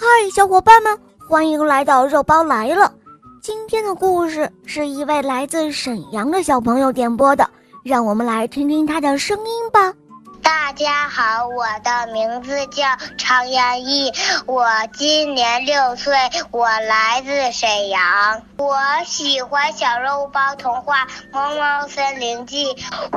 嗨，小伙伴们，欢迎来到肉包来了。今天的故事是一位来自沈阳的小朋友点播的，让我们来听听他的声音吧。大家好，我的名字叫常阳毅，我今年六岁，我来自沈阳。我喜欢小肉包童话《猫猫森林记》，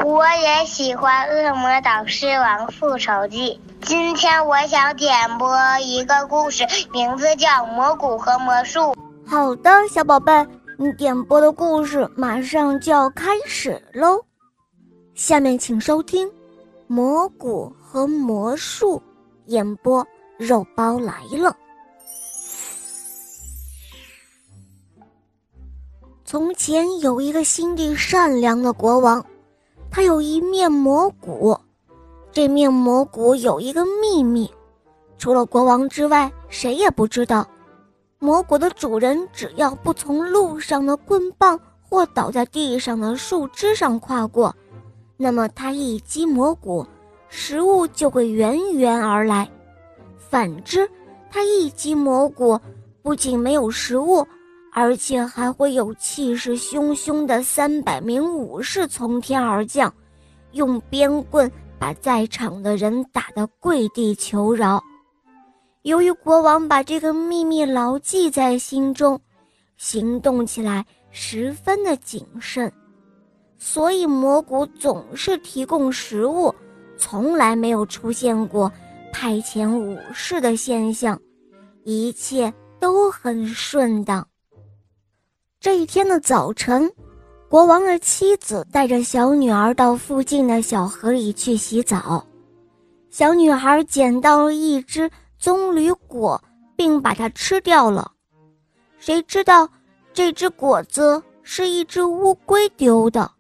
我也喜欢《恶魔导师王复仇记》。今天我想点播一个故事，名字叫《魔谷和魔术》。好的，小宝贝，你点播的故事马上就要开始喽。下面请收听。魔谷和魔术演播，肉包来了。从前有一个心地善良的国王，他有一面魔谷。这面魔谷有一个秘密，除了国王之外，谁也不知道。魔谷的主人只要不从路上的棍棒或倒在地上的树枝上跨过。那么他一击魔谷，食物就会源源而来；反之，他一击魔谷，不仅没有食物，而且还会有气势汹汹的三百名武士从天而降，用鞭棍把在场的人打得跪地求饶。由于国王把这个秘密牢记在心中，行动起来十分的谨慎。所以蘑菇总是提供食物，从来没有出现过派遣武士的现象，一切都很顺当。这一天的早晨，国王的妻子带着小女儿到附近的小河里去洗澡，小女孩捡到了一只棕榈果，并把它吃掉了。谁知道这只果子是一只乌龟丢的。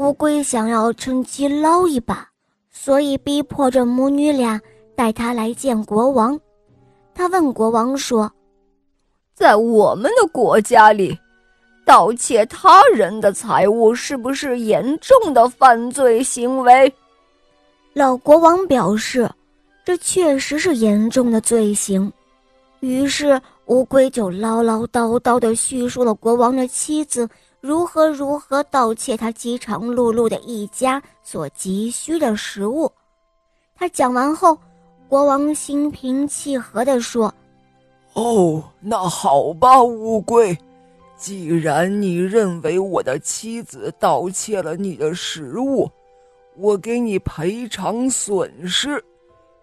乌龟想要趁机捞一把，所以逼迫着母女俩带他来见国王。他问国王说：“在我们的国家里，盗窃他人的财物是不是严重的犯罪行为？”老国王表示：“这确实是严重的罪行。”于是乌龟就唠唠叨叨地叙述了国王的妻子。如何如何盗窃他饥肠辘辘的一家所急需的食物？他讲完后，国王心平气和地说：“哦，那好吧，乌龟，既然你认为我的妻子盗窃了你的食物，我给你赔偿损失。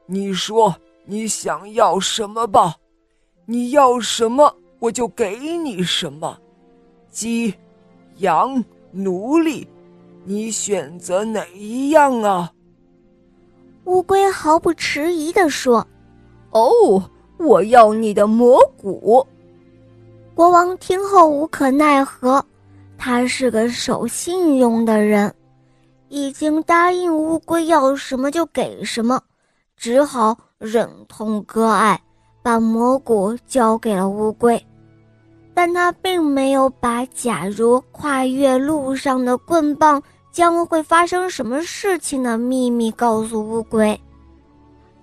你说你想要什么吧？你要什么，我就给你什么。鸡。”羊、奴隶，你选择哪一样啊？乌龟毫不迟疑地说：“哦，我要你的魔骨。”国王听后无可奈何，他是个守信用的人，已经答应乌龟要什么就给什么，只好忍痛割爱，把魔骨交给了乌龟。但他并没有把假如跨越路上的棍棒将会发生什么事情的秘密告诉乌龟。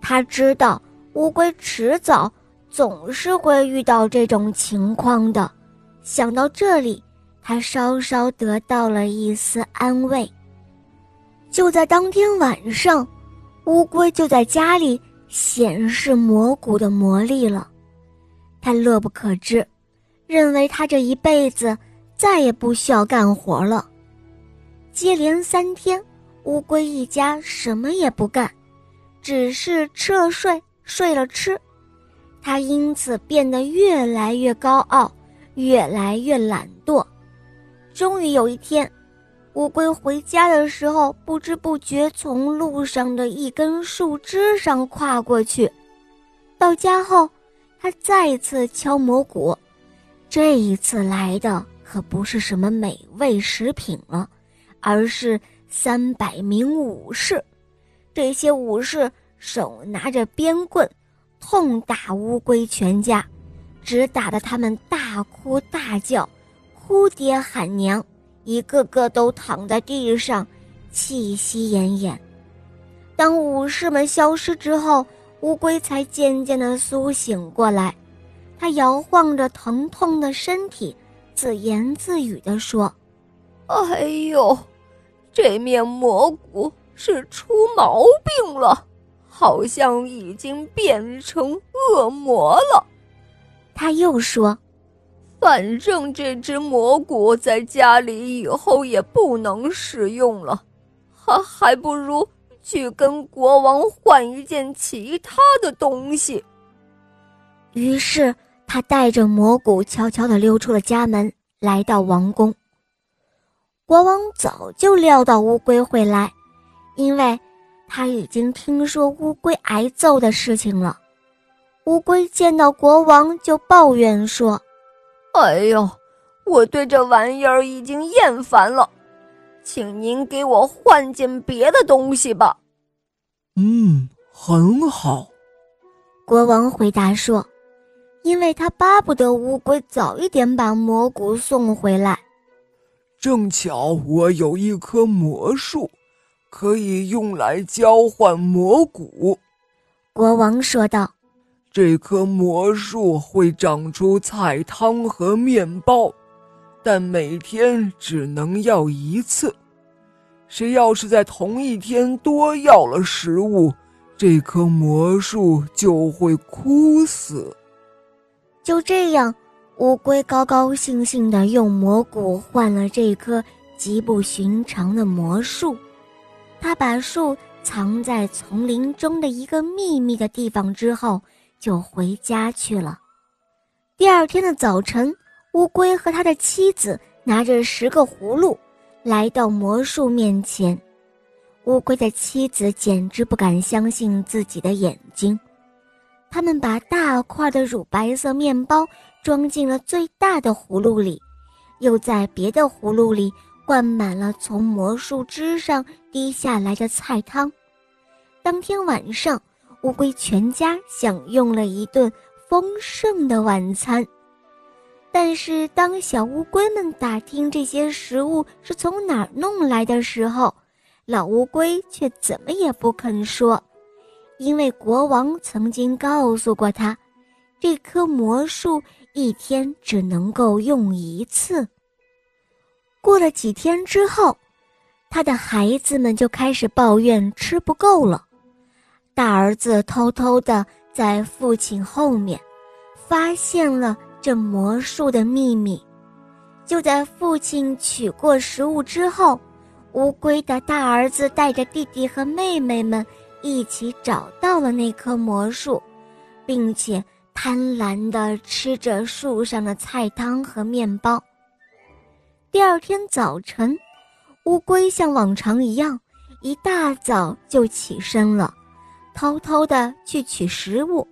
他知道乌龟迟早总是会遇到这种情况的。想到这里，他稍稍得到了一丝安慰。就在当天晚上，乌龟就在家里显示魔骨的魔力了。他乐不可支。认为他这一辈子再也不需要干活了。接连三天，乌龟一家什么也不干，只是吃了睡，睡了吃。他因此变得越来越高傲，越来越懒惰。终于有一天，乌龟回家的时候，不知不觉从路上的一根树枝上跨过去。到家后，他再次敲锣鼓。这一次来的可不是什么美味食品了，而是三百名武士。这些武士手拿着鞭棍，痛打乌龟全家，只打得他们大哭大叫，哭爹喊娘，一个个都躺在地上，气息奄奄。当武士们消失之后，乌龟才渐渐地苏醒过来。他摇晃着疼痛的身体，自言自语地说：“哎呦，这面蘑菇是出毛病了，好像已经变成恶魔了。”他又说：“反正这只蘑菇在家里以后也不能使用了，还还不如去跟国王换一件其他的东西。”于是他带着蘑菇悄悄地溜出了家门，来到王宫。国王早就料到乌龟会来，因为他已经听说乌龟挨揍的事情了。乌龟见到国王就抱怨说：“哎呦，我对这玩意儿已经厌烦了，请您给我换件别的东西吧。”“嗯，很好。”国王回答说，因为他巴不得乌龟早一点把蘑菇送回来。正巧我有一棵魔树，可以用来交换蘑菇。”国王说道。这棵魔树会长出菜汤和面包，但每天只能要一次。谁要是在同一天多要了食物，这棵魔术就会枯死。就这样，乌龟高高兴兴地用蘑菇换了这棵极不寻常的魔术。他把树藏在丛林中的一个秘密的地方之后。就回家去了。第二天的早晨，乌龟和他的妻子拿着十个葫芦，来到魔术面前。乌龟的妻子简直不敢相信自己的眼睛。他们把大块的乳白色面包装进了最大的葫芦里，又在别的葫芦里灌满了从魔术枝上滴下来的菜汤。当天晚上。乌龟全家享用了一顿丰盛的晚餐，但是当小乌龟们打听这些食物是从哪儿弄来的时候，老乌龟却怎么也不肯说，因为国王曾经告诉过他，这棵魔树一天只能够用一次。过了几天之后，他的孩子们就开始抱怨吃不够了。大儿子偷偷地在父亲后面，发现了这魔术的秘密。就在父亲取过食物之后，乌龟的大儿子带着弟弟和妹妹们一起找到了那棵魔术，并且贪婪地吃着树上的菜汤和面包。第二天早晨，乌龟像往常一样，一大早就起身了。偷偷的去取食物，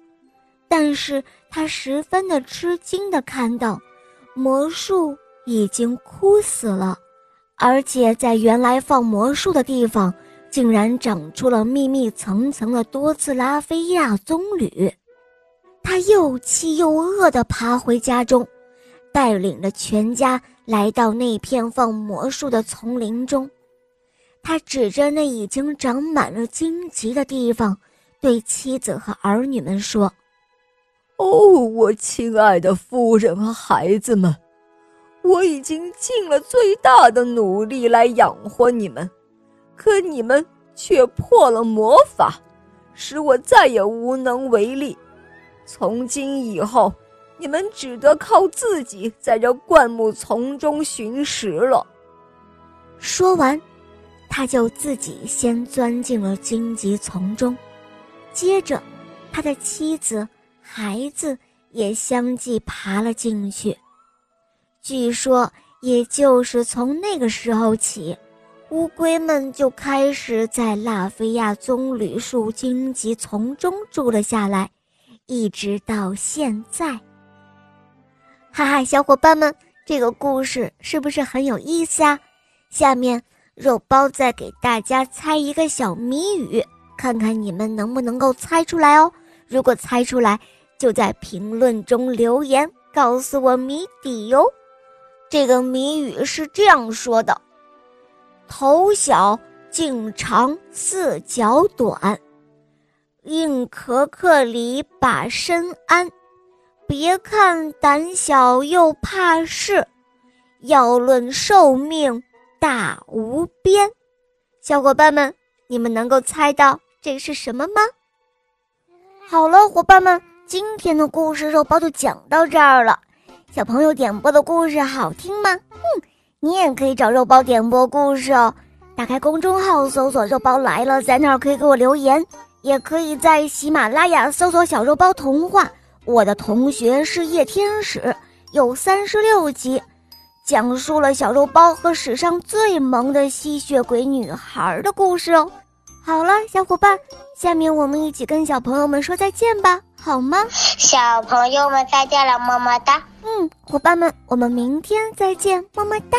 但是他十分的吃惊的看到，魔术已经枯死了，而且在原来放魔术的地方，竟然长出了密密层层的多次拉菲亚棕榈。他又气又饿地爬回家中，带领着全家来到那片放魔术的丛林中，他指着那已经长满了荆棘的地方。对妻子和儿女们说：“哦，我亲爱的夫人和孩子们，我已经尽了最大的努力来养活你们，可你们却破了魔法，使我再也无能为力。从今以后，你们只得靠自己在这灌木丛中寻食了。”说完，他就自己先钻进了荆棘丛中。接着，他的妻子、孩子也相继爬了进去。据说，也就是从那个时候起，乌龟们就开始在拉菲亚棕榈树荆棘丛中住了下来，一直到现在。哈哈，小伙伴们，这个故事是不是很有意思啊？下面，肉包再给大家猜一个小谜语。看看你们能不能够猜出来哦！如果猜出来，就在评论中留言告诉我谜底哟。这个谜语是这样说的：头小颈长四脚短，硬壳壳里把身安，别看胆小又怕事，要论寿命大无边。小伙伴们，你们能够猜到这是什么吗？好了，伙伴们，今天的故事肉包就讲到这儿了。小朋友点播的故事好听吗？嗯，你也可以找肉包点播故事哦。打开公众号搜索“肉包来了”，在那儿可以给我留言，也可以在喜马拉雅搜索“小肉包童话”。我的同学是夜天使，有三十六集，讲述了小肉包和史上最萌的吸血鬼女孩的故事哦。好了，小伙伴，下面我们一起跟小朋友们说再见吧，好吗？小朋友们再见了，么么哒。嗯，伙伴们，我们明天再见，么么哒。